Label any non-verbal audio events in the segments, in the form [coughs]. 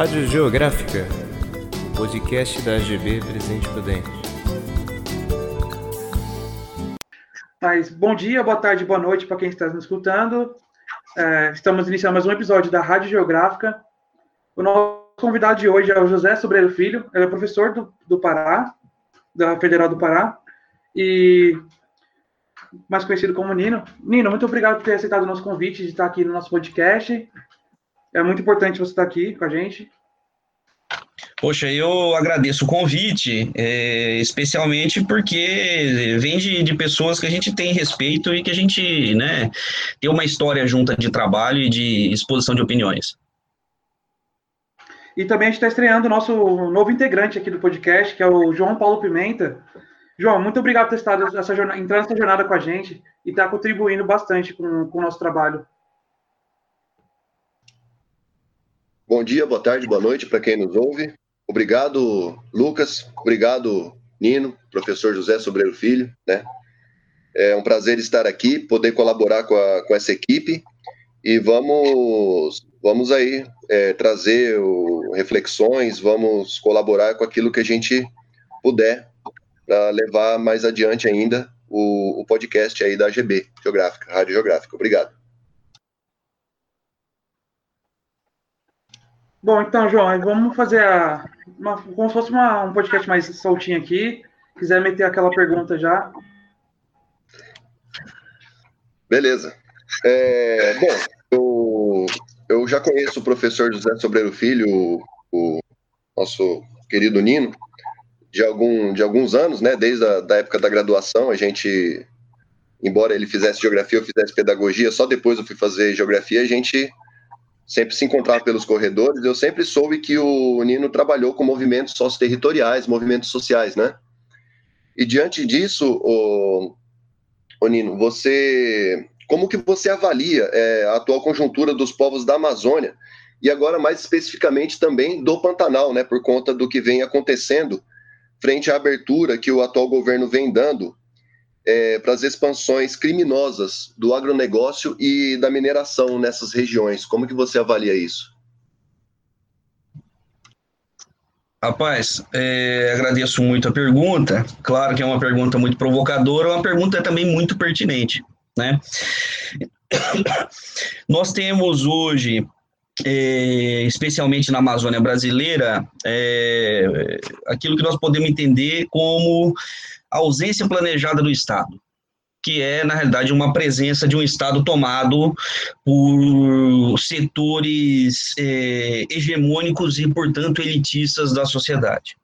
Rádio Geográfica, o podcast da AGB Presidente Prudente. Mas bom dia, boa tarde, boa noite para quem está nos escutando. É, estamos iniciando mais um episódio da Rádio Geográfica. O nosso convidado de hoje é o José Sobreiro Filho, ele é professor do, do Pará, da Federal do Pará, e mais conhecido como Nino. Nino, muito obrigado por ter aceitado o nosso convite de estar aqui no nosso podcast. É muito importante você estar aqui com a gente. Poxa, eu agradeço o convite, é, especialmente porque vem de, de, pessoas que a gente tem respeito e que a gente né, tem uma história junta de trabalho e de exposição de opiniões. E também a gente está estreando o nosso novo integrante aqui do podcast, que é o João Paulo Pimenta. João, muito obrigado por ter estado essa jornada, entrando nessa jornada com a gente e estar tá contribuindo bastante com, com o nosso trabalho. Bom dia, boa tarde, boa noite para quem nos ouve. Obrigado, Lucas. Obrigado, Nino, professor José Sobreiro Filho. Né? É um prazer estar aqui, poder colaborar com, a, com essa equipe e vamos, vamos aí é, trazer o, reflexões, vamos colaborar com aquilo que a gente puder para levar mais adiante ainda o, o podcast aí da AGB Geográfica, Rádio Geográfica. Obrigado. Bom, então, João, vamos fazer a, uma, como se fosse uma, um podcast mais soltinho aqui. Quiser meter aquela pergunta já. Beleza. É, bom, eu, eu já conheço o professor José Sobreiro Filho, o, o nosso querido Nino, de, algum, de alguns anos, né? Desde a da época da graduação, a gente, embora ele fizesse geografia, eu fizesse pedagogia, só depois eu fui fazer geografia, a gente sempre se encontrava pelos corredores, eu sempre soube que o Nino trabalhou com movimentos socio-territoriais, movimentos sociais, né? E diante disso, o, o Nino, você, como que você avalia é, a atual conjuntura dos povos da Amazônia e agora mais especificamente também do Pantanal, né? Por conta do que vem acontecendo frente à abertura que o atual governo vem dando é, para as expansões criminosas do agronegócio e da mineração nessas regiões. Como que você avalia isso? Rapaz, é, agradeço muito a pergunta. Claro que é uma pergunta muito provocadora, uma pergunta também muito pertinente, né? [coughs] Nós temos hoje, é, especialmente na Amazônia brasileira, é, aquilo que nós podemos entender como ausência planejada do Estado, que é, na realidade, uma presença de um Estado tomado por setores é, hegemônicos e, portanto, elitistas da sociedade.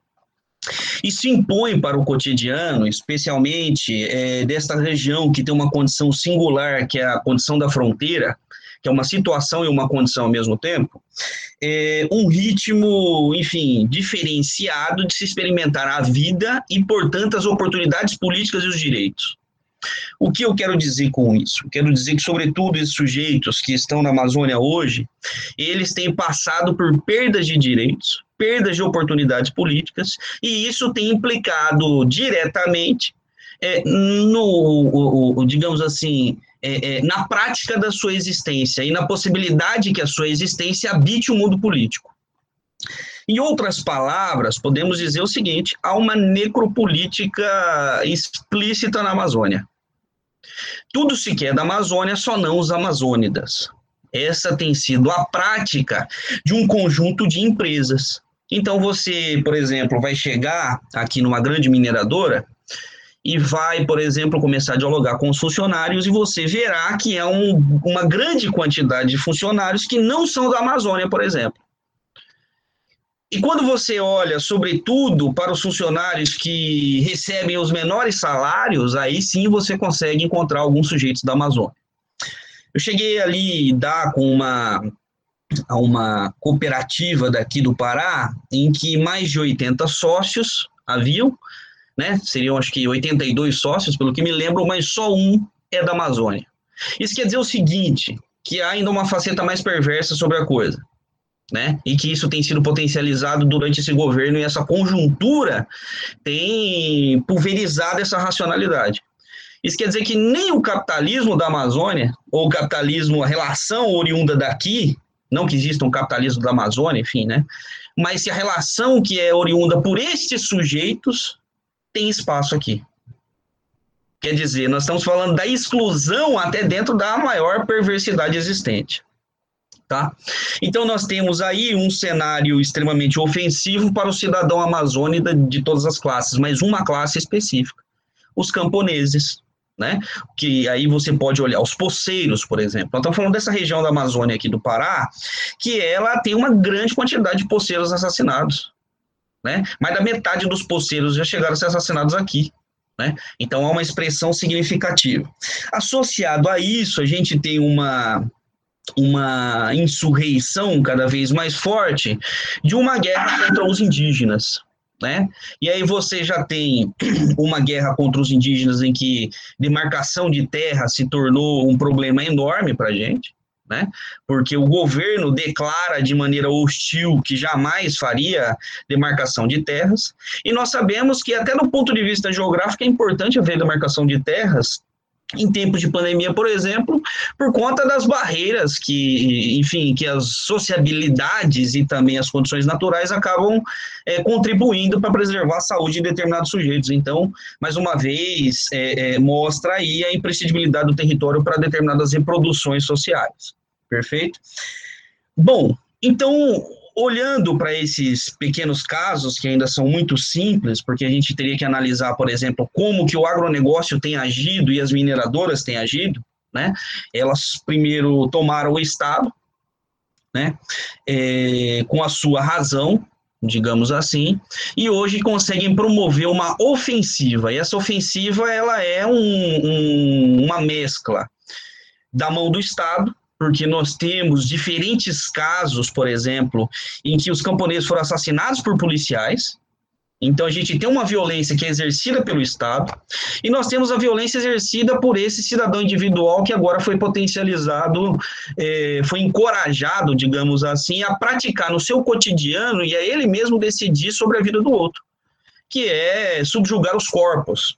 Isso impõe para o cotidiano, especialmente é, desta região que tem uma condição singular, que é a condição da fronteira, que é uma situação e uma condição ao mesmo tempo, é, um ritmo, enfim, diferenciado de se experimentar a vida e, portanto, as oportunidades políticas e os direitos. O que eu quero dizer com isso? Quero dizer que, sobretudo, esses sujeitos que estão na Amazônia hoje, eles têm passado por perdas de direitos, perdas de oportunidades políticas, e isso tem implicado diretamente é, no, o, o, digamos assim, é, é, na prática da sua existência e na possibilidade que a sua existência habite o mundo político. Em outras palavras, podemos dizer o seguinte: há uma necropolítica explícita na Amazônia. Tudo se quer da Amazônia, só não os amazônidas. Essa tem sido a prática de um conjunto de empresas. Então, você, por exemplo, vai chegar aqui numa grande mineradora e vai, por exemplo, começar a dialogar com os funcionários e você verá que é um, uma grande quantidade de funcionários que não são da Amazônia, por exemplo. E quando você olha, sobretudo, para os funcionários que recebem os menores salários, aí sim você consegue encontrar alguns sujeitos da Amazônia. Eu cheguei ali dar com uma, uma cooperativa daqui do Pará, em que mais de 80 sócios haviam, né? Seriam acho que 82 sócios, pelo que me lembro, mas só um é da Amazônia. Isso quer dizer o seguinte, que há ainda uma faceta mais perversa sobre a coisa. Né? E que isso tem sido potencializado durante esse governo e essa conjuntura tem pulverizado essa racionalidade. Isso quer dizer que nem o capitalismo da Amazônia, ou o capitalismo, a relação oriunda daqui, não que exista um capitalismo da Amazônia, enfim, né? Mas se a relação que é oriunda por estes sujeitos tem espaço aqui. Quer dizer, nós estamos falando da exclusão até dentro da maior perversidade existente. Tá? Então, nós temos aí um cenário extremamente ofensivo para o cidadão amazônida de todas as classes, mas uma classe específica, os camponeses, né? Que aí você pode olhar os poceiros, por exemplo. Nós estamos falando dessa região da Amazônia aqui do Pará, que ela tem uma grande quantidade de poceiros assassinados, né? Mais da metade dos poceiros já chegaram a ser assassinados aqui. Né? Então há uma expressão significativa. Associado a isso, a gente tem uma, uma insurreição cada vez mais forte de uma guerra contra os indígenas. Né? E aí você já tem [clears throat] uma guerra contra os indígenas em que demarcação de terra se tornou um problema enorme para a gente, né? Porque o governo declara de maneira hostil que jamais faria demarcação de terras, e nós sabemos que até do ponto de vista geográfico é importante haver demarcação de terras, em tempos de pandemia, por exemplo, por conta das barreiras que, enfim, que as sociabilidades e também as condições naturais acabam é, contribuindo para preservar a saúde de determinados sujeitos. Então, mais uma vez, é, é, mostra aí a imprescindibilidade do território para determinadas reproduções sociais. Perfeito? Bom, então, olhando para esses pequenos casos, que ainda são muito simples, porque a gente teria que analisar, por exemplo, como que o agronegócio tem agido e as mineradoras têm agido, né? Elas primeiro tomaram o Estado, né? É, com a sua razão, digamos assim, e hoje conseguem promover uma ofensiva. E essa ofensiva ela é um, um, uma mescla da mão do Estado porque nós temos diferentes casos, por exemplo, em que os camponeses foram assassinados por policiais. Então a gente tem uma violência que é exercida pelo Estado e nós temos a violência exercida por esse cidadão individual que agora foi potencializado, é, foi encorajado, digamos assim, a praticar no seu cotidiano e a ele mesmo decidir sobre a vida do outro, que é subjugar os corpos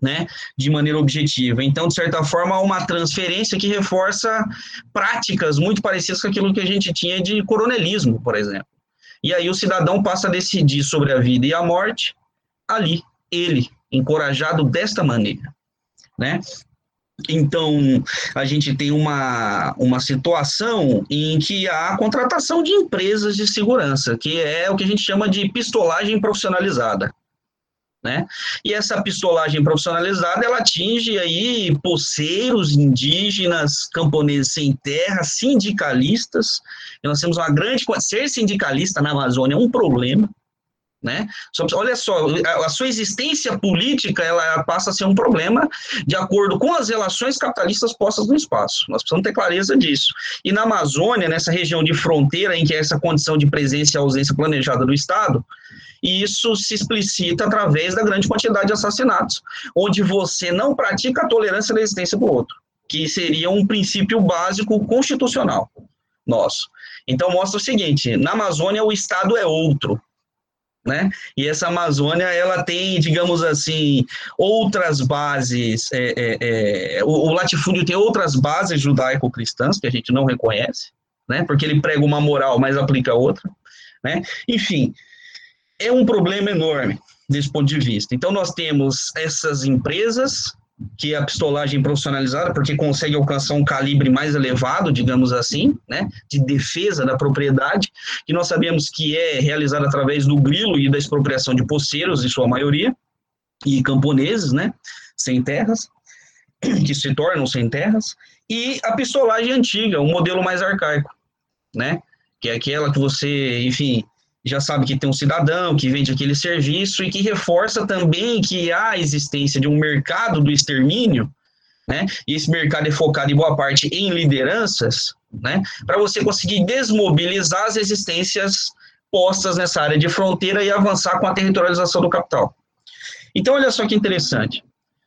né, de maneira objetiva. Então, de certa forma, há uma transferência que reforça práticas muito parecidas com aquilo que a gente tinha de coronelismo, por exemplo. E aí o cidadão passa a decidir sobre a vida e a morte ali, ele, encorajado desta maneira, né? Então, a gente tem uma, uma situação em que há contratação de empresas de segurança, que é o que a gente chama de pistolagem profissionalizada. Né? E essa pistolagem profissionalizada, ela atinge aí poceiros, indígenas, camponeses sem terra, sindicalistas. E nós temos uma grande... Ser sindicalista na Amazônia é um problema, né? Olha só, a sua existência política ela passa a ser um problema de acordo com as relações capitalistas postas no espaço. Nós precisamos ter clareza disso. E na Amazônia, nessa região de fronteira em que é essa condição de presença e ausência planejada do Estado, e isso se explicita através da grande quantidade de assassinatos, onde você não pratica a tolerância da existência do outro, que seria um princípio básico constitucional nosso. Então mostra o seguinte: na Amazônia o Estado é outro, né? E essa Amazônia, ela tem, digamos assim, outras bases, é, é, é, o, o, latifúndio tem outras bases judaico-cristãs que a gente não reconhece, né? Porque ele prega uma moral, mas aplica outra, né? Enfim, é um problema enorme desse ponto de vista. Então, nós temos essas empresas, que é a pistolagem profissionalizada, porque consegue alcançar um calibre mais elevado, digamos assim, né, de defesa da propriedade, que nós sabemos que é realizada através do grilo e da expropriação de poceiros, em sua maioria, e camponeses, né, sem terras, que se tornam sem terras, e a pistolagem antiga, um modelo mais arcaico, né, que é aquela que você, enfim, já sabe que tem um cidadão que vende aquele serviço e que reforça também que há a existência de um mercado do extermínio, né? E esse mercado é focado em boa parte em lideranças, né? Para você conseguir desmobilizar as existências postas nessa área de fronteira e avançar com a territorialização do capital. Então, olha só que interessante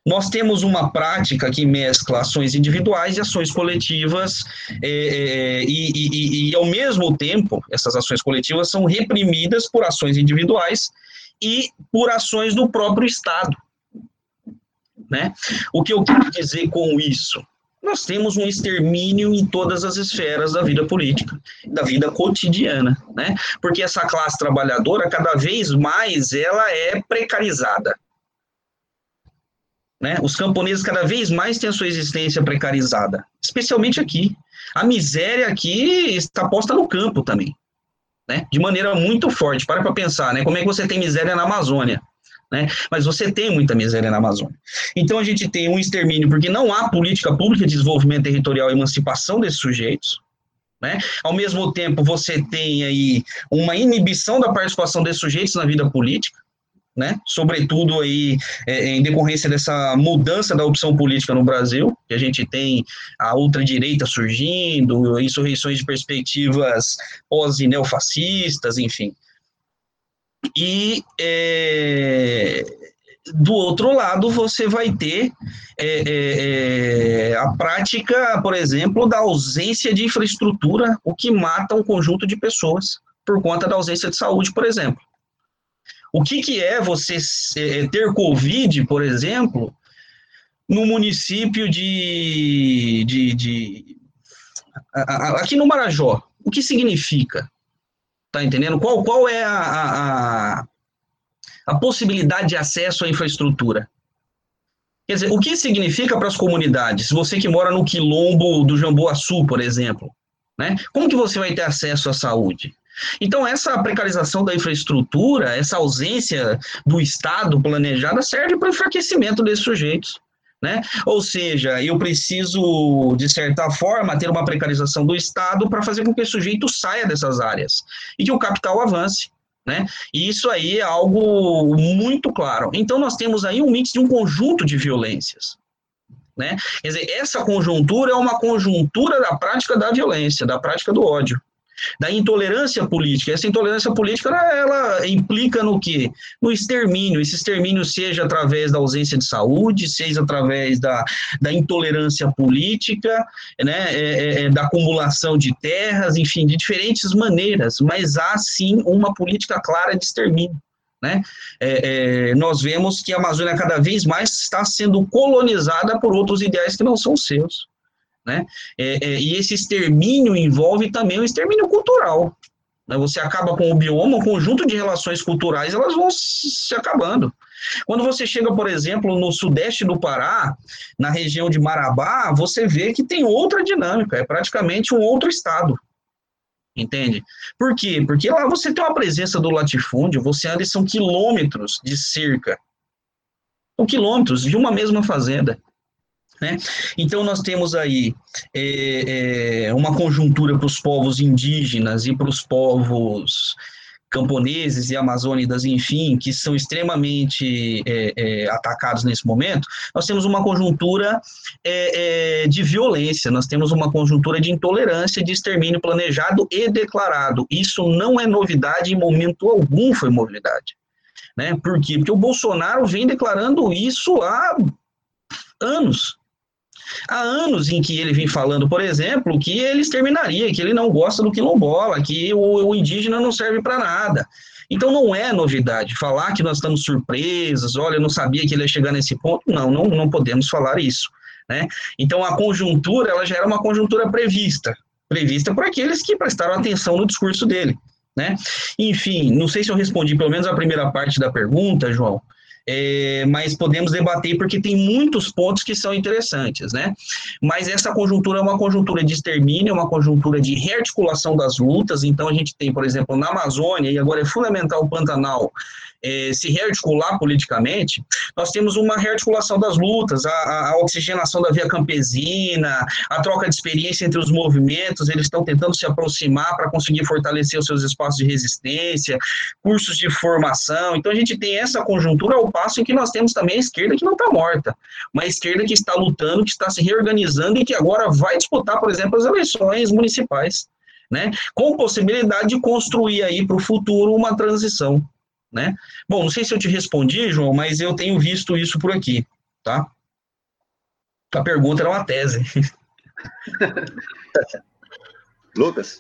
nós temos uma prática que mescla ações individuais e ações coletivas, é, é, e, e, e, ao mesmo tempo, essas ações coletivas são reprimidas por ações individuais e por ações do próprio Estado. Né? O que eu quero dizer com isso? nós temos um extermínio em todas as esferas da vida política, da vida cotidiana, né? Porque essa classe trabalhadora, cada vez mais, ela é precarizada. Né? Os camponeses cada vez mais têm a sua existência precarizada, especialmente aqui. A miséria aqui está posta no campo também, né? De maneira muito forte. Para para pensar, né? Como é que você tem miséria na Amazônia? Né? Mas você tem muita miséria na Amazônia. Então a gente tem um extermínio porque não há política pública de desenvolvimento territorial e emancipação desses sujeitos. Né? Ao mesmo tempo, você tem aí uma inibição da participação desses sujeitos na vida política, né? Sobretudo aí é, em decorrência dessa mudança da opção política no Brasil, que a gente tem a ultradireita surgindo, insurreições de perspectivas pós-neofascistas, enfim. E é, do outro lado, você vai ter é, é, é, a prática, por exemplo, da ausência de infraestrutura, o que mata um conjunto de pessoas por conta da ausência de saúde, por exemplo. O que, que é você é, ter Covid, por exemplo, no município de, de, de aqui no Marajó? O que significa? Tá entendendo? Qual, qual é a, a, a possibilidade de acesso à infraestrutura? Quer dizer, o que significa para as comunidades? Você que mora no quilombo do Jamboaçu, por exemplo, né? Como que você vai ter acesso à saúde? Então, essa precarização da infraestrutura, essa ausência do Estado planejada serve para o enfraquecimento desses sujeitos. Né? Ou seja, eu preciso, de certa forma, ter uma precarização do Estado para fazer com que o sujeito saia dessas áreas e que o capital avance. Né? E isso aí é algo muito claro. Então, nós temos aí um mix de um conjunto de violências. Né? Quer dizer, essa conjuntura é uma conjuntura da prática da violência, da prática do ódio da intolerância política. Essa intolerância política, ela implica no quê? No extermínio. Esse extermínio seja através da ausência de saúde, seja através da, da intolerância política, né, é, é, é, da acumulação de terras, enfim, de diferentes maneiras, mas há sim uma política clara de extermínio. Né? É, é, nós vemos que a Amazônia cada vez mais está sendo colonizada por outros ideais que não são seus. Né? É, é, e esse extermínio envolve também o extermínio cultural. Né? Você acaba com o bioma, um conjunto de relações culturais, elas vão se acabando. Quando você chega, por exemplo, no sudeste do Pará, na região de Marabá, você vê que tem outra dinâmica, é praticamente um outro estado. Entende? Por quê? Porque lá você tem uma presença do latifúndio, você anda e são quilômetros de cerca. São quilômetros de uma mesma fazenda. Né? Então, nós temos aí é, é, uma conjuntura para os povos indígenas e para os povos camponeses e amazônidas, enfim, que são extremamente é, é, atacados nesse momento, nós temos uma conjuntura é, é, de violência, nós temos uma conjuntura de intolerância, de extermínio planejado e declarado. Isso não é novidade, em momento algum foi novidade. Né? Por quê? Porque o Bolsonaro vem declarando isso há anos. Há anos em que ele vem falando, por exemplo, que ele exterminaria, que ele não gosta do quilombola, que o, o indígena não serve para nada. Então não é novidade falar que nós estamos surpresos, olha, eu não sabia que ele ia chegar nesse ponto. Não, não, não podemos falar isso. Né? Então a conjuntura ela já era uma conjuntura prevista, prevista por aqueles que prestaram atenção no discurso dele. Né? Enfim, não sei se eu respondi pelo menos a primeira parte da pergunta, João, é, mas podemos debater porque tem muitos pontos que são interessantes, né? Mas essa conjuntura é uma conjuntura de extermínio, é uma conjuntura de rearticulação das lutas, então a gente tem, por exemplo, na Amazônia, e agora é fundamental o Pantanal, é, se rearticular politicamente, nós temos uma rearticulação das lutas, a, a, oxigenação da via campesina, a troca de experiência entre os movimentos, eles estão tentando se aproximar para conseguir fortalecer os seus espaços de resistência, cursos de formação. Então a gente tem essa conjuntura ao passo em que nós temos também a esquerda que não está morta, uma esquerda que está lutando, que está se reorganizando e que agora vai disputar, por exemplo, as eleições municipais. Né, com possibilidade de construir aí para o futuro uma transição né? Bom, não sei se eu te respondi, João, mas eu tenho visto isso por aqui, tá? A pergunta era uma tese. [laughs] Lucas?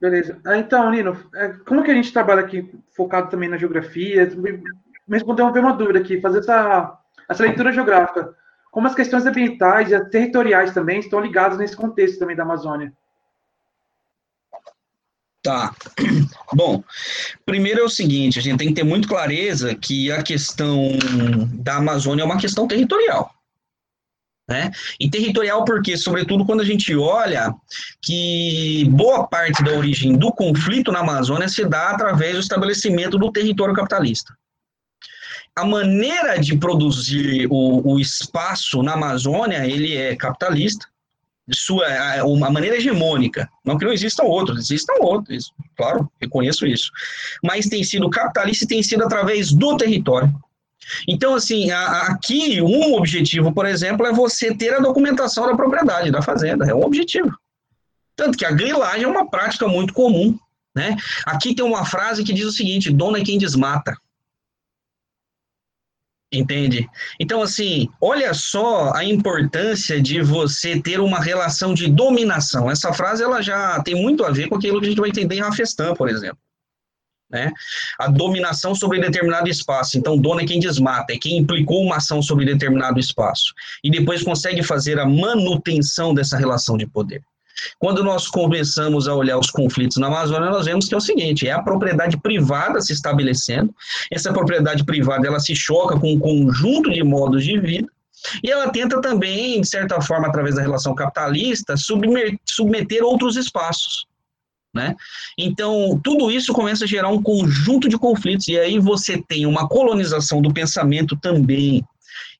Beleza. Ah, então, Nino, é, como que a gente trabalha aqui focado também na geografia? Me respondeu uma dúvida aqui, fazer essa, essa leitura geográfica. como as questões ambientais e territoriais também estão ligadas nesse contexto também da Amazônia. Tá. [clears throat] Bom, primeiro é o seguinte, a gente tem que ter muito clareza que a questão da Amazônia é uma questão territorial. Né? E territorial porque, sobretudo, quando a gente olha que boa parte da origem do conflito na Amazônia se dá através do estabelecimento do território capitalista. A maneira de produzir o, o espaço na Amazônia, ele é capitalista, sua uma maneira hegemônica. Não que não existam outros, existam outros, claro, reconheço isso. Mas tem sido capitalista e tem sido através do território. Então, assim, a, aqui um objetivo, por exemplo, é você ter a documentação da propriedade da fazenda. É um objetivo. Tanto que a grilagem é uma prática muito comum. Né? Aqui tem uma frase que diz o seguinte: dono é quem desmata. Entende? Então, assim, olha só a importância de você ter uma relação de dominação. Essa frase ela já tem muito a ver com aquilo que a gente vai entender em Rafestan, por exemplo. Né? A dominação sobre determinado espaço. Então, dono é quem desmata, é quem implicou uma ação sobre determinado espaço. E depois consegue fazer a manutenção dessa relação de poder. Quando nós começamos a olhar os conflitos na Amazônia, nós vemos que é o seguinte: é a propriedade privada se estabelecendo. Essa propriedade privada ela se choca com um conjunto de modos de vida. E ela tenta também, de certa forma, através da relação capitalista, submeter outros espaços. Né? Então, tudo isso começa a gerar um conjunto de conflitos, e aí você tem uma colonização do pensamento também.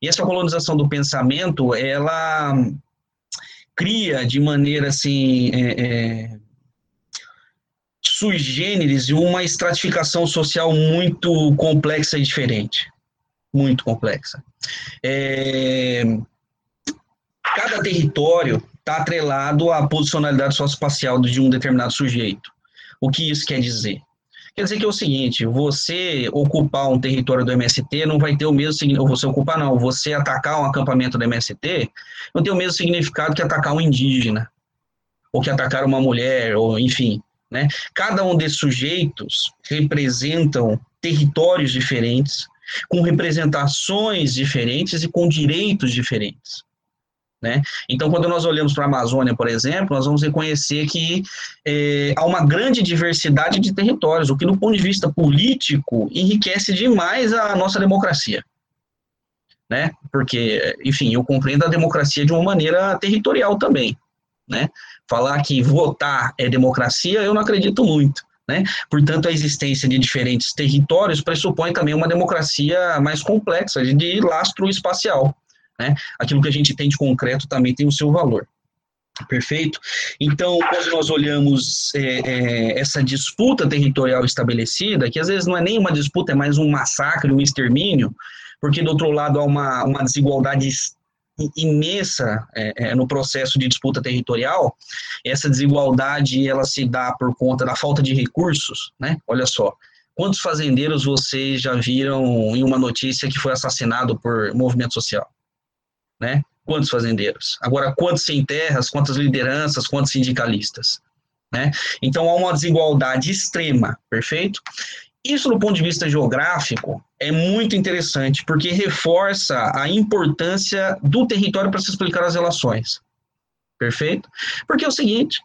E essa colonização do pensamento, ela cria de maneira assim é, é, sui generis uma estratificação social muito complexa e diferente, muito complexa. É, cada território está atrelado à posicionalidade socioespacial de um determinado sujeito. O que isso quer dizer? Quer dizer que é o seguinte, você ocupar um território do MST não vai ter o mesmo ou você ocupar não, você atacar um acampamento do MST não tem o mesmo significado que atacar um indígena, ou que atacar uma mulher, ou enfim, né? Cada um desses sujeitos representam territórios diferentes, com representações diferentes e com direitos diferentes. Né? Então, quando nós olhamos para a Amazônia, por exemplo, nós vamos reconhecer que é, há uma grande diversidade de territórios, o que, do ponto de vista político, enriquece demais a nossa democracia. Né? Porque, enfim, eu compreendo a democracia de uma maneira territorial também. Né? Falar que votar é democracia, eu não acredito muito. Né? Portanto, a existência de diferentes territórios pressupõe também uma democracia mais complexa, de lastro espacial. Né? Aquilo que a gente tem de concreto também tem o seu valor. Perfeito? Então, quando nós olhamos é, é, essa disputa territorial estabelecida, que às vezes não é nem uma disputa, é mais um massacre, um extermínio, porque do outro lado há uma, uma desigualdade imensa é, é, no processo de disputa territorial. Essa desigualdade ela se dá por conta da falta de recursos, né? Olha só, quantos fazendeiros vocês já viram em uma notícia que foi assassinado por movimento social? Né? Quantos fazendeiros? Agora, quantos sem terras, quantas lideranças, quantos sindicalistas? Né? Então, há uma desigualdade extrema, perfeito? Isso, do ponto de vista geográfico, é muito interessante, porque reforça a importância do território para se explicar as relações. Perfeito? Porque é o seguinte: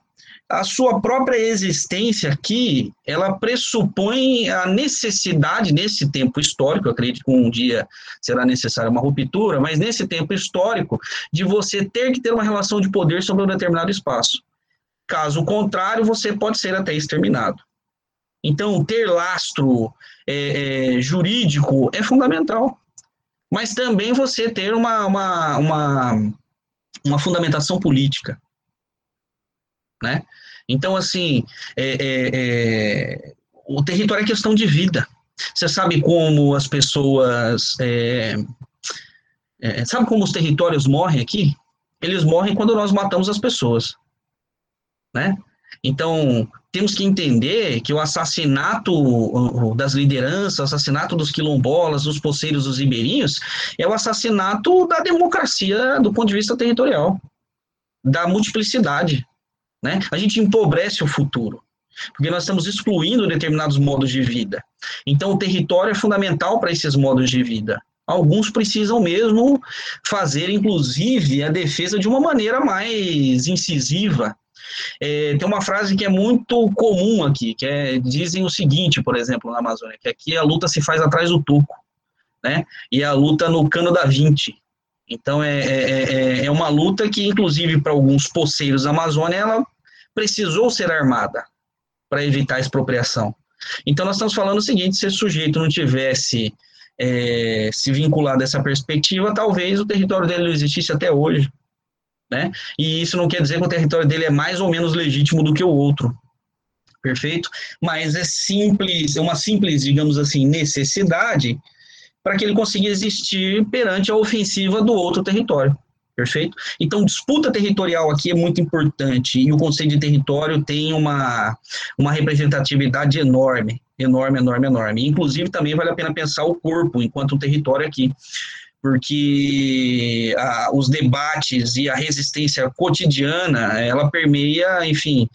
a sua própria existência aqui, ela pressupõe a necessidade, nesse tempo histórico, eu acredito que um dia será necessária uma ruptura, mas nesse tempo histórico, de você ter que ter uma relação de poder sobre um determinado espaço. Caso contrário, você pode ser até exterminado. Então, ter lastro é, é, jurídico é fundamental. Mas também você ter uma, uma, uma, uma fundamentação política né? Então, assim, é, é, é, o território é questão de vida. Você sabe como as pessoas. É, é, sabe como os territórios morrem aqui? Eles morrem quando nós matamos as pessoas. Né? Então, temos que entender que o assassinato das lideranças, o assassinato dos quilombolas, dos poceiros, dos ribeirinhos, é o assassinato da democracia do ponto de vista territorial, da multiplicidade. Né? A gente empobrece o futuro, porque nós estamos excluindo determinados modos de vida. Então, o território é fundamental para esses modos de vida. Alguns precisam mesmo fazer, inclusive, a defesa de uma maneira mais incisiva. É, tem uma frase que é muito comum aqui, que é, dizem o seguinte, por exemplo, na Amazônia, que aqui a luta se faz atrás do toco, né? E a luta no cano da 20. Então, é, é, é, é uma luta que, inclusive, para alguns poceiros da Amazônia, ela precisou ser armada para evitar a expropriação. Então, nós estamos falando o seguinte: se esse sujeito não tivesse é, se vinculado a essa perspectiva, talvez o território dele não existisse até hoje. Né? E isso não quer dizer que o território dele é mais ou menos legítimo do que o outro. Perfeito? Mas é simples, é uma simples, digamos assim, necessidade para que ele consiga existir perante a ofensiva do outro território. Perfeito? Então, disputa territorial aqui é muito importante e o Conselho de Território tem uma, uma representatividade enorme, enorme, enorme, enorme. Inclusive, também vale a pena pensar o corpo enquanto um território aqui, porque a, os debates e a resistência cotidiana, ela permeia, enfim,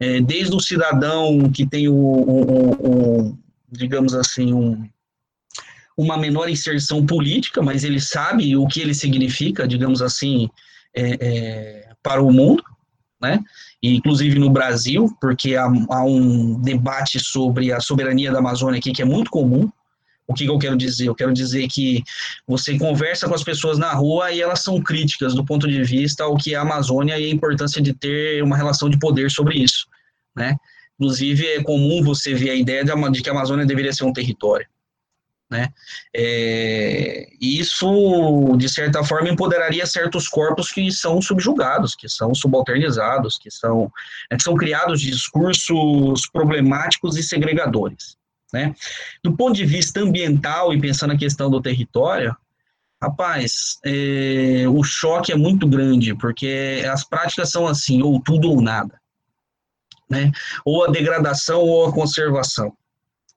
é, desde o cidadão que tem o, o, o digamos assim, um, uma menor inserção política, mas ele sabe o que ele significa, digamos assim, é, é, para o mundo, né? E, inclusive no Brasil, porque há, há, um debate sobre a soberania da Amazônia aqui que é muito comum. O que, que eu quero dizer? Eu quero dizer que você conversa com as pessoas na rua e elas são críticas do ponto de vista ao que é a Amazônia e a importância de ter uma relação de poder sobre isso, né? Inclusive, é comum você ver a ideia de, que a Amazônia deveria ser um território. Né? É, isso, de certa forma, empoderaria certos corpos que são subjugados, que são subalternizados, que são, é, que são criados discursos problemáticos e segregadores. Né? Do ponto de vista ambiental e pensando na questão do território, rapaz, é, o choque é muito grande, porque as práticas são assim, ou tudo ou nada. Né? Ou a degradação ou a conservação.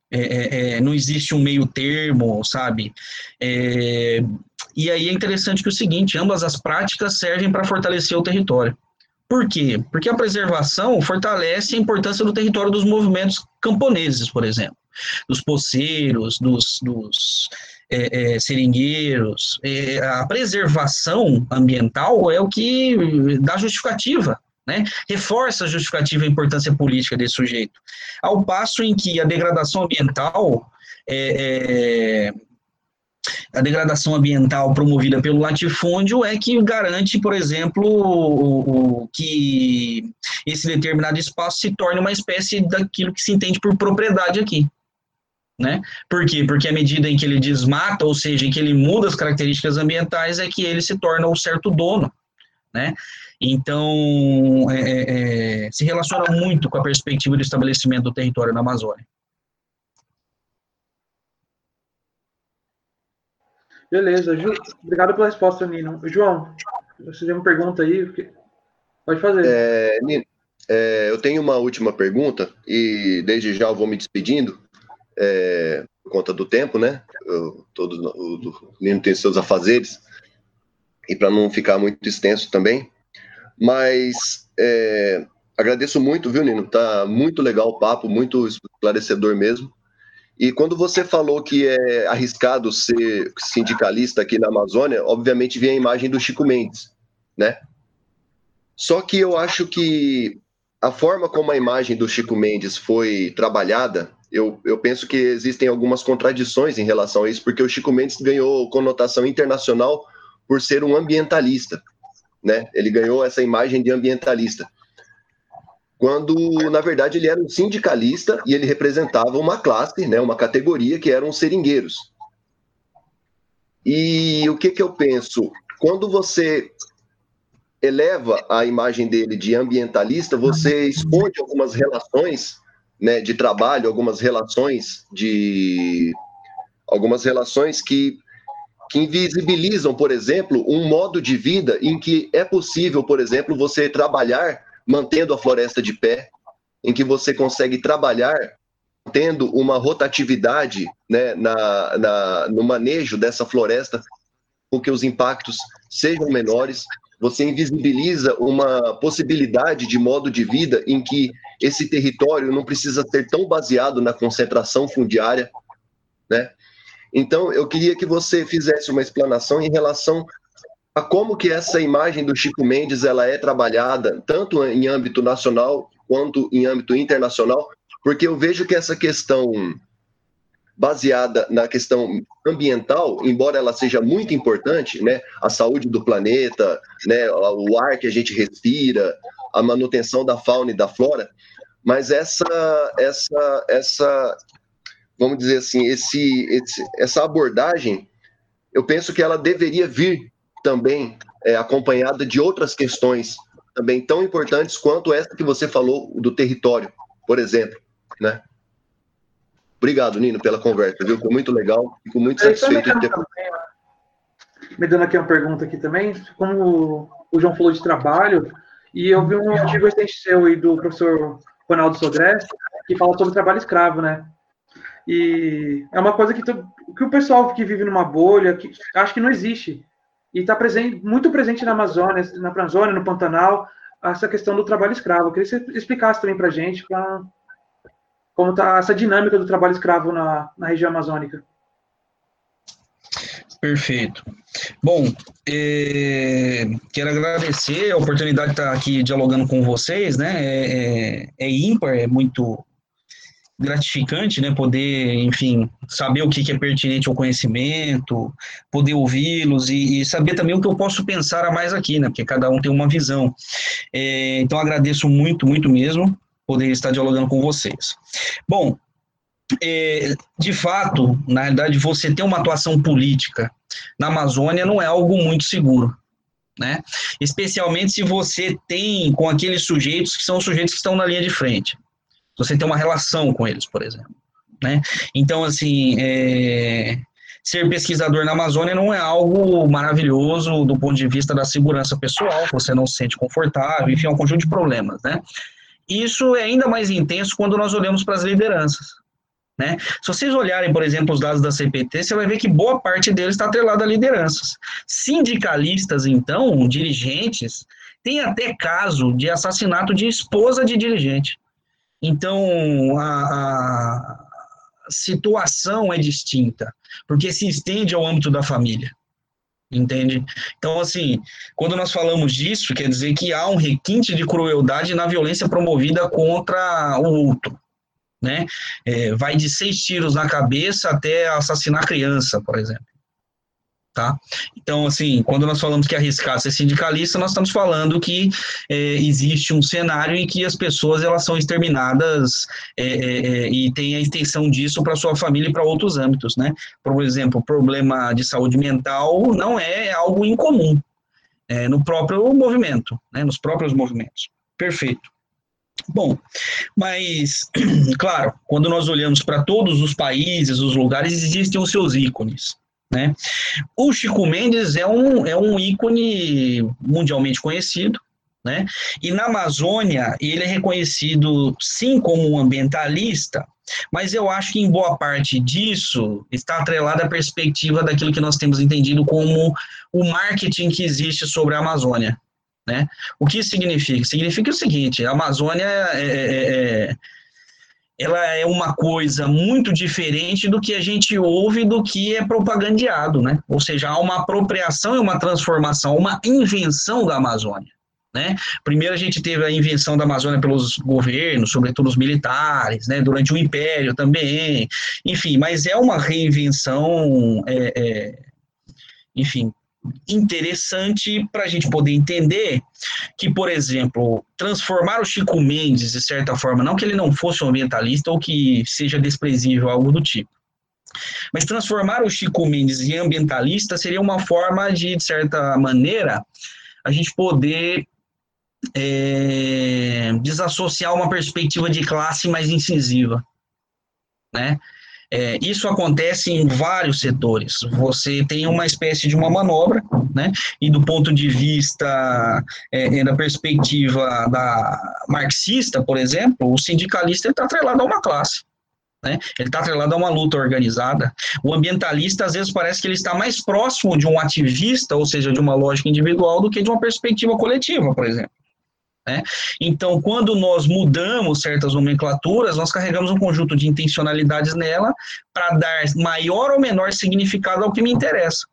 É, é, é, não existe um meio termo, sabe? É, e aí é interessante que é o seguinte, ambas as práticas servem para fortalecer o território. Por quê? Porque a preservação fortalece a importância do território dos movimentos camponeses, por exemplo, dos poceiros, dos, dos é, é, seringueiros. É, a preservação ambiental é o que dá justificativa né? Reforça a justificativa e a importância política desse sujeito. Ao passo em que a degradação ambiental é, é, a degradação ambiental promovida pelo latifúndio é que garante, por exemplo, o, o, que esse determinado espaço se torne uma espécie daquilo que se entende por propriedade aqui. Né? Por quê? Porque à medida em que ele desmata, ou seja, em que ele muda as características ambientais, é que ele se torna um certo dono. Né? Então, é, é, é, se relaciona muito com a perspectiva do estabelecimento do território na Amazônia. Beleza, Ju, obrigado pela resposta, Nino. João, você tem uma pergunta aí? Pode fazer. É, Nino, é, eu tenho uma última pergunta e desde já eu vou me despedindo é, por conta do tempo, né? Eu, todo, o, o Nino tem seus afazeres e para não ficar muito extenso também, mas é, agradeço muito, viu, Nino? Tá muito legal o papo, muito esclarecedor mesmo. E quando você falou que é arriscado ser sindicalista aqui na Amazônia, obviamente vem a imagem do Chico Mendes, né? Só que eu acho que a forma como a imagem do Chico Mendes foi trabalhada, eu, eu penso que existem algumas contradições em relação a isso, porque o Chico Mendes ganhou conotação internacional por ser um ambientalista né? Ele ganhou essa imagem de ambientalista. Quando, na verdade, ele era um sindicalista e ele representava uma classe, né, uma categoria que eram os seringueiros. E o que, que eu penso? Quando você eleva a imagem dele de ambientalista, você esconde algumas relações né, de trabalho, algumas relações de algumas relações que que invisibilizam, por exemplo, um modo de vida em que é possível, por exemplo, você trabalhar mantendo a floresta de pé, em que você consegue trabalhar tendo uma rotatividade né, na, na, no manejo dessa floresta, com que os impactos sejam menores. Você invisibiliza uma possibilidade de modo de vida em que esse território não precisa ser tão baseado na concentração fundiária, né? Então, eu queria que você fizesse uma explanação em relação a como que essa imagem do Chico Mendes ela é trabalhada, tanto em âmbito nacional quanto em âmbito internacional, porque eu vejo que essa questão baseada na questão ambiental, embora ela seja muito importante, né, a saúde do planeta, né, o ar que a gente respira, a manutenção da fauna e da flora, mas essa essa essa vamos dizer assim, esse, esse essa abordagem, eu penso que ela deveria vir também é, acompanhada de outras questões também tão importantes quanto essa que você falou do território, por exemplo, né? Obrigado, Nino, pela conversa, viu? Foi muito legal, fico muito satisfeito de ter. Me dando aqui uma pergunta aqui também, como o João falou de trabalho, e eu vi um artigo recente seu aí do professor Ronaldo Sodré, que fala sobre trabalho escravo, né? E é uma coisa que, que o pessoal que vive numa bolha, que acho que não existe. E está presente, muito presente na Amazônia, na Amazônia, no Pantanal, essa questão do trabalho escravo. Eu queria que você explicasse também para a gente pra, como está essa dinâmica do trabalho escravo na, na região amazônica. Perfeito. Bom, é, quero agradecer a oportunidade de estar aqui dialogando com vocês, né? É, é, é ímpar, é muito gratificante, né? Poder, enfim, saber o que, é pertinente ao conhecimento, poder ouvi-los e, e, saber também o que eu posso pensar a mais aqui, né? Porque cada um tem uma visão. É, então, agradeço muito, muito mesmo poder estar dialogando com vocês. Bom, é, de fato, na realidade, você ter uma atuação política na Amazônia não é algo muito seguro. Né? Especialmente se você tem com aqueles sujeitos que são sujeitos que estão na linha de frente. Você tem uma relação com eles, por exemplo. Né? Então, assim, é, ser pesquisador na Amazônia não é algo maravilhoso do ponto de vista da segurança pessoal, você não se sente confortável, enfim, é um conjunto de problemas, né? Isso é ainda mais intenso quando nós olhamos para as lideranças. Né? Se vocês olharem, por exemplo, os dados da CPT, você vai ver que boa parte deles está atrelada a lideranças. Sindicalistas, então, dirigentes, tem até caso de assassinato de esposa de dirigente. Então, a, a situação é distinta, porque se estende ao âmbito da família entende? Então, assim, quando nós falamos disso, quer dizer que há um requinte de crueldade na violência promovida contra o outro, né? É, vai de seis tiros na cabeça até assassinar criança, por exemplo. Tá? Então, assim, quando nós falamos que arriscar ser sindicalista, nós estamos falando que é, existe um cenário em que as pessoas elas são exterminadas é, é, é e tem a extensão disso para sua família e para outros âmbitos, né? Por exemplo, problema de saúde mental não é algo incomum é, no próprio movimento, né? Nos próprios movimentos. Perfeito. Bom, mas, [clears throat] claro, quando nós olhamos para todos os países, os lugares, existem os seus ícones. Né? O Chico Mendes é um, é um ícone mundialmente conhecido, né? E na Amazônia ele é reconhecido sim como um ambientalista, mas eu acho que em boa parte disso está atrelada a perspectiva daquilo que nós temos entendido como o marketing que existe sobre a Amazônia, né? O que significa? Significa o seguinte: a Amazônia é, é, é, é ela é uma coisa muito diferente do que a gente ouve do que é propagandeado, né? Ou seja, há uma apropriação e uma transformação, uma invenção da Amazônia. Né? Primeiro a gente teve a invenção da Amazônia pelos governos, sobretudo os militares, né? durante o Império também, enfim, mas é uma reinvenção, é, é, enfim, interessante para a gente poder entender que, por exemplo, transformar o Chico Mendes, de certa forma, não que ele não fosse um ambientalista ou que seja desprezível, algo do tipo, mas transformar o Chico Mendes em ambientalista seria uma forma de, de certa maneira, a gente poder é, desassociar uma perspectiva de classe mais incisiva, né? É, isso acontece em vários setores. Você tem uma espécie de uma manobra, né? E do ponto de vista é, da perspectiva da marxista, por exemplo, o sindicalista está atrelado a uma classe. Né? Ele está atrelado a uma luta organizada. O ambientalista, às vezes, parece que ele está mais próximo de um ativista, ou seja, de uma lógica individual, do que de uma perspectiva coletiva, por exemplo. Né? Então, quando nós mudamos certas nomenclaturas, nós carregamos um conjunto de intencionalidades nela para dar maior ou menor significado ao que me interessa.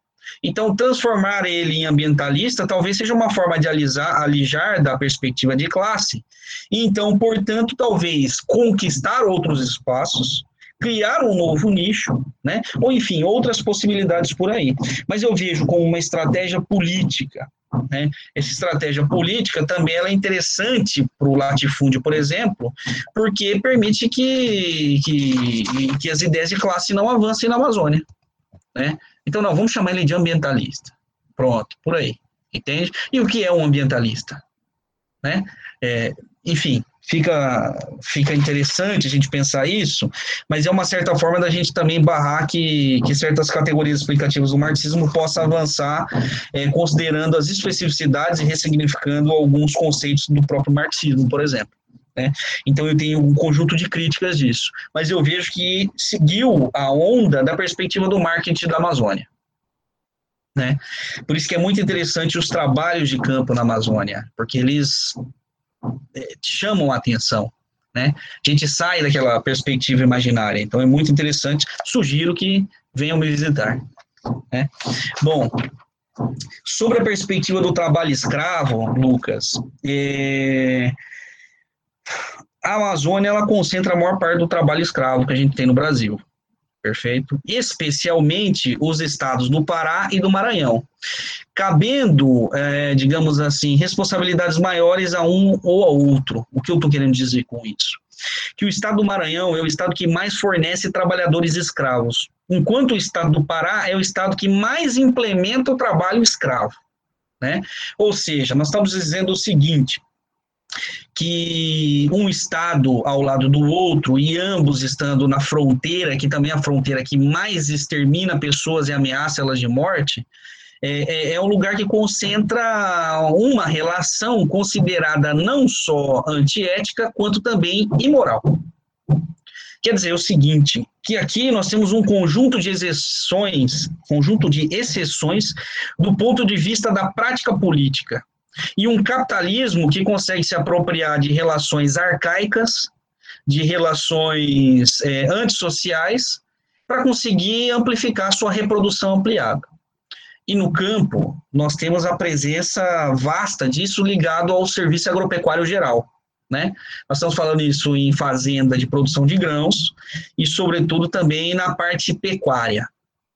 Então, transformar ele em ambientalista talvez seja uma forma de alisar, alijar da perspectiva de classe. Então, portanto, talvez conquistar outros espaços, criar um novo nicho, né? ou enfim, outras possibilidades por aí. Mas eu vejo como uma estratégia política né? Essa estratégia política também é interessante para o latifúndio, por exemplo, porque permite que, que, que as ideias de classe não avancem na Amazônia. Né? Então, não, vamos chamar ele de ambientalista. Pronto, por aí. Entende? E o que é um ambientalista? Né? É, enfim, fica, fica interessante a gente pensar isso, mas é uma certa forma da gente também barrar que, que certas categorias explicativas do marxismo possam avançar, é, considerando as especificidades e ressignificando alguns conceitos do próprio marxismo, por exemplo. Né? Então eu tenho um conjunto de críticas disso, mas eu vejo que seguiu a onda da perspectiva do marketing da Amazônia. Né? Por isso que é muito interessante os trabalhos de campo na Amazônia, porque eles chamam a atenção. Né? A gente sai daquela perspectiva imaginária. Então é muito interessante. Sugiro que venham me visitar. Né? Bom, sobre a perspectiva do trabalho escravo, Lucas, é... a Amazônia ela concentra a maior parte do trabalho escravo que a gente tem no Brasil. Perfeito? Especialmente os estados do Pará e do Maranhão. Cabendo, é, digamos assim, responsabilidades maiores a um ou a outro. O que eu estou querendo dizer com isso? Que o estado do Maranhão é o estado que mais fornece trabalhadores escravos, enquanto o estado do Pará é o estado que mais implementa o trabalho escravo. Né? Ou seja, nós estamos dizendo o seguinte: que um estado ao lado do outro e ambos estando na fronteira, que também é a fronteira que mais extermina pessoas e ameaça elas de morte, é, é, é um lugar que concentra uma relação considerada não só antiética, quanto também imoral. Quer dizer o seguinte, que aqui nós temos um conjunto de exceções, conjunto de exceções do ponto de vista da prática política, e um capitalismo que consegue se apropriar de relações arcaicas, de relações é, antissociais, para conseguir amplificar sua reprodução ampliada. E no campo, nós temos a presença vasta disso ligado ao serviço agropecuário geral. Né? Nós estamos falando isso em fazenda de produção de grãos e, sobretudo, também na parte pecuária.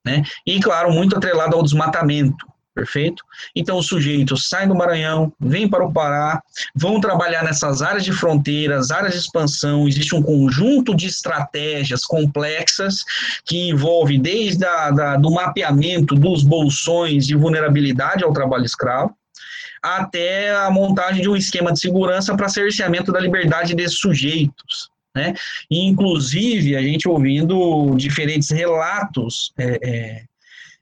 Né? E, claro, muito atrelado ao desmatamento, perfeito? Então, os sujeitos saem do Maranhão, vêm para o Pará, vão trabalhar nessas áreas de fronteiras, áreas de expansão, existe um conjunto de estratégias complexas que envolve desde a, da, do mapeamento dos bolsões de vulnerabilidade ao trabalho escravo, até a montagem de um esquema de segurança para cerceamento da liberdade desses sujeitos. Né? E, inclusive, a gente ouvindo diferentes relatos é, é,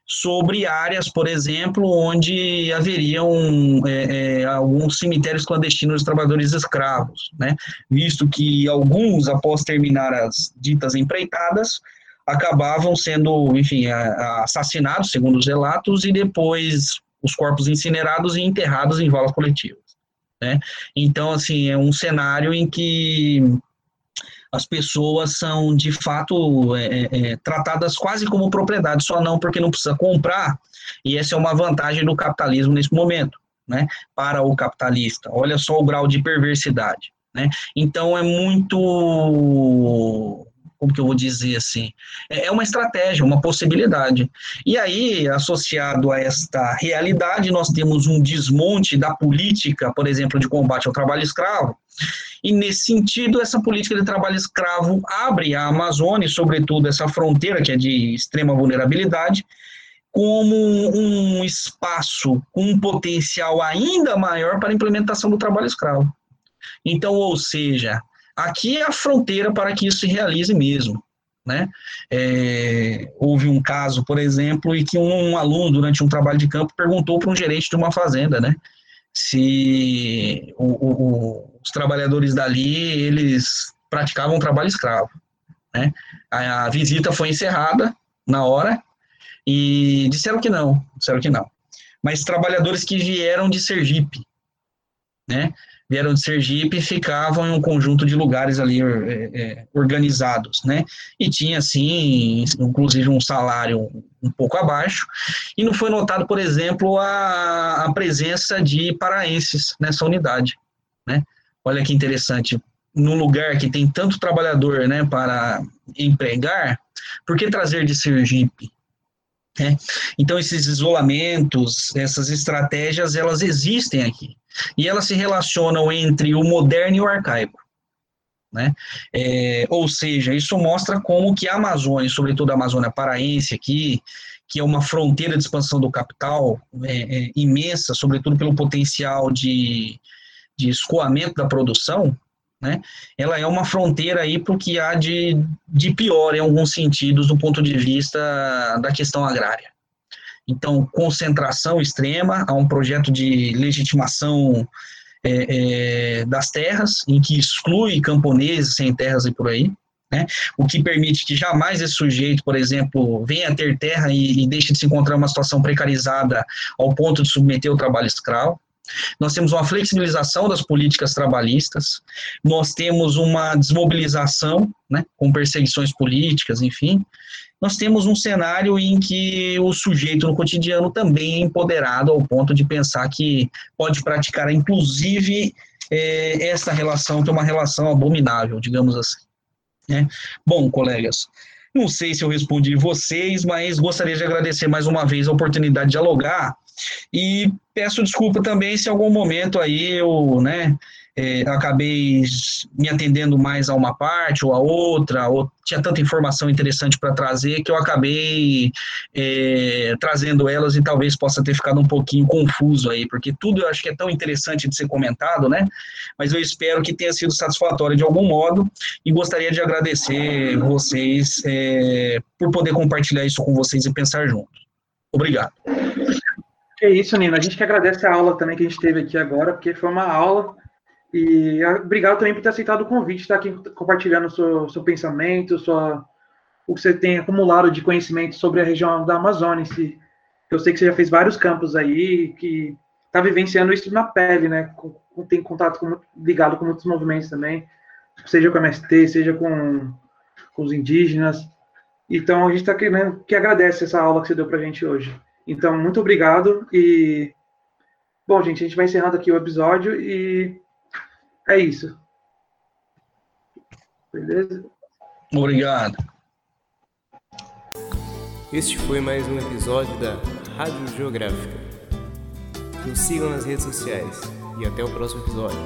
sobre áreas, por exemplo, onde haveriam é, é, alguns cemitérios clandestinos de trabalhadores escravos, né? visto que alguns, após terminar as ditas empreitadas, acabavam sendo, enfim, assassinados, segundo os relatos, e depois os corpos incinerados e enterrados em valas coletivas. Né? Então, assim, é um cenário em que as pessoas são de fato é, é, é, tratadas quase como propriedade, só não porque não precisa comprar, e essa é uma vantagem do capitalismo nesse momento, né, para o capitalista. Olha só o grau de perversidade. Né? Então é muito como que eu vou dizer assim, é, é uma estratégia, uma possibilidade. E aí, associado a esta realidade, nós temos um desmonte da política, por exemplo, de combate ao trabalho escravo, e nesse sentido, essa política de trabalho escravo abre a Amazônia, sobretudo essa fronteira que é de extrema vulnerabilidade, como um espaço com um potencial ainda maior para a implementação do trabalho escravo. Então, ou seja, Aqui é a fronteira para que isso se realize mesmo. Né? É, houve um caso, por exemplo, em que um, um, aluno, durante um trabalho de campo, perguntou para um gerente de uma fazenda, né, se o, o, os trabalhadores dali, eles praticavam trabalho escravo, né? A, a visita foi encerrada na hora e disseram que não, disseram que não. Mas trabalhadores que vieram de Sergipe, né? vieram de Sergipe e ficavam em um conjunto de lugares ali é, é, organizados, né? E tinha, assim, inclusive um salário um pouco abaixo, e não foi notado, por exemplo, a, a presença de paraenses nessa unidade, né? Olha que interessante, num lugar que tem tanto trabalhador, né, para empregar, por que trazer de Sergipe? É. Então, esses isolamentos, essas estratégias, elas existem aqui. E elas se relacionam entre o moderno e o arcaico. Né? É, ou seja, isso mostra como que a Amazônia, sobretudo a Amazônia paraense aqui, que é uma fronteira de expansão do capital é, é, imensa, sobretudo pelo potencial de, de escoamento da produção, né? Ela é uma fronteira aí para o que há de, de pior em alguns sentidos do ponto de vista da questão agrária. Então, concentração extrema, há um projeto de legitimação é, é, das terras, em que exclui camponeses sem terras e por aí, né? o que permite que jamais esse sujeito, por exemplo, venha ter terra e, e deixe de se encontrar uma situação precarizada ao ponto de submeter o trabalho escravo. Nós temos uma flexibilização das políticas trabalhistas, nós temos uma desmobilização, né, com perseguições políticas, enfim. Nós temos um cenário em que o sujeito no cotidiano também é empoderado ao ponto de pensar que pode praticar, inclusive, é, essa relação, que é uma relação abominável, digamos assim. Né? Bom, colegas, não sei se eu respondi vocês, mas gostaria de agradecer mais uma vez a oportunidade de dialogar e peço desculpa também se em algum momento aí eu, né, é, acabei me atendendo mais a uma parte ou a outra, ou tinha tanta informação interessante para trazer que eu acabei é, trazendo elas e talvez possa ter ficado um pouquinho confuso aí, porque tudo eu acho que é tão interessante de ser comentado, né? Mas eu espero que tenha sido satisfatório de algum modo e gostaria de agradecer vocês é, por poder compartilhar isso com vocês e pensar juntos. Obrigado. É isso, Nina. A gente que agradece a aula também que a gente teve aqui agora, porque foi uma aula. E obrigado também por ter aceitado o convite, estar aqui compartilhando o seu, seu pensamento, sua, o que você tem acumulado de conhecimento sobre a região da Amazônia. Eu sei que você já fez vários campos aí, que está vivenciando isso na pele, né? Tem contato com, ligado com muitos movimentos também, seja com a MST, seja com, com os indígenas. Então a gente está querendo que agradece essa aula que você deu para a gente hoje. Então, muito obrigado e. Bom, gente, a gente vai encerrando aqui o episódio e é isso. Beleza? Obrigado. Este foi mais um episódio da Rádio Geográfica. Nos sigam nas redes sociais e até o próximo episódio.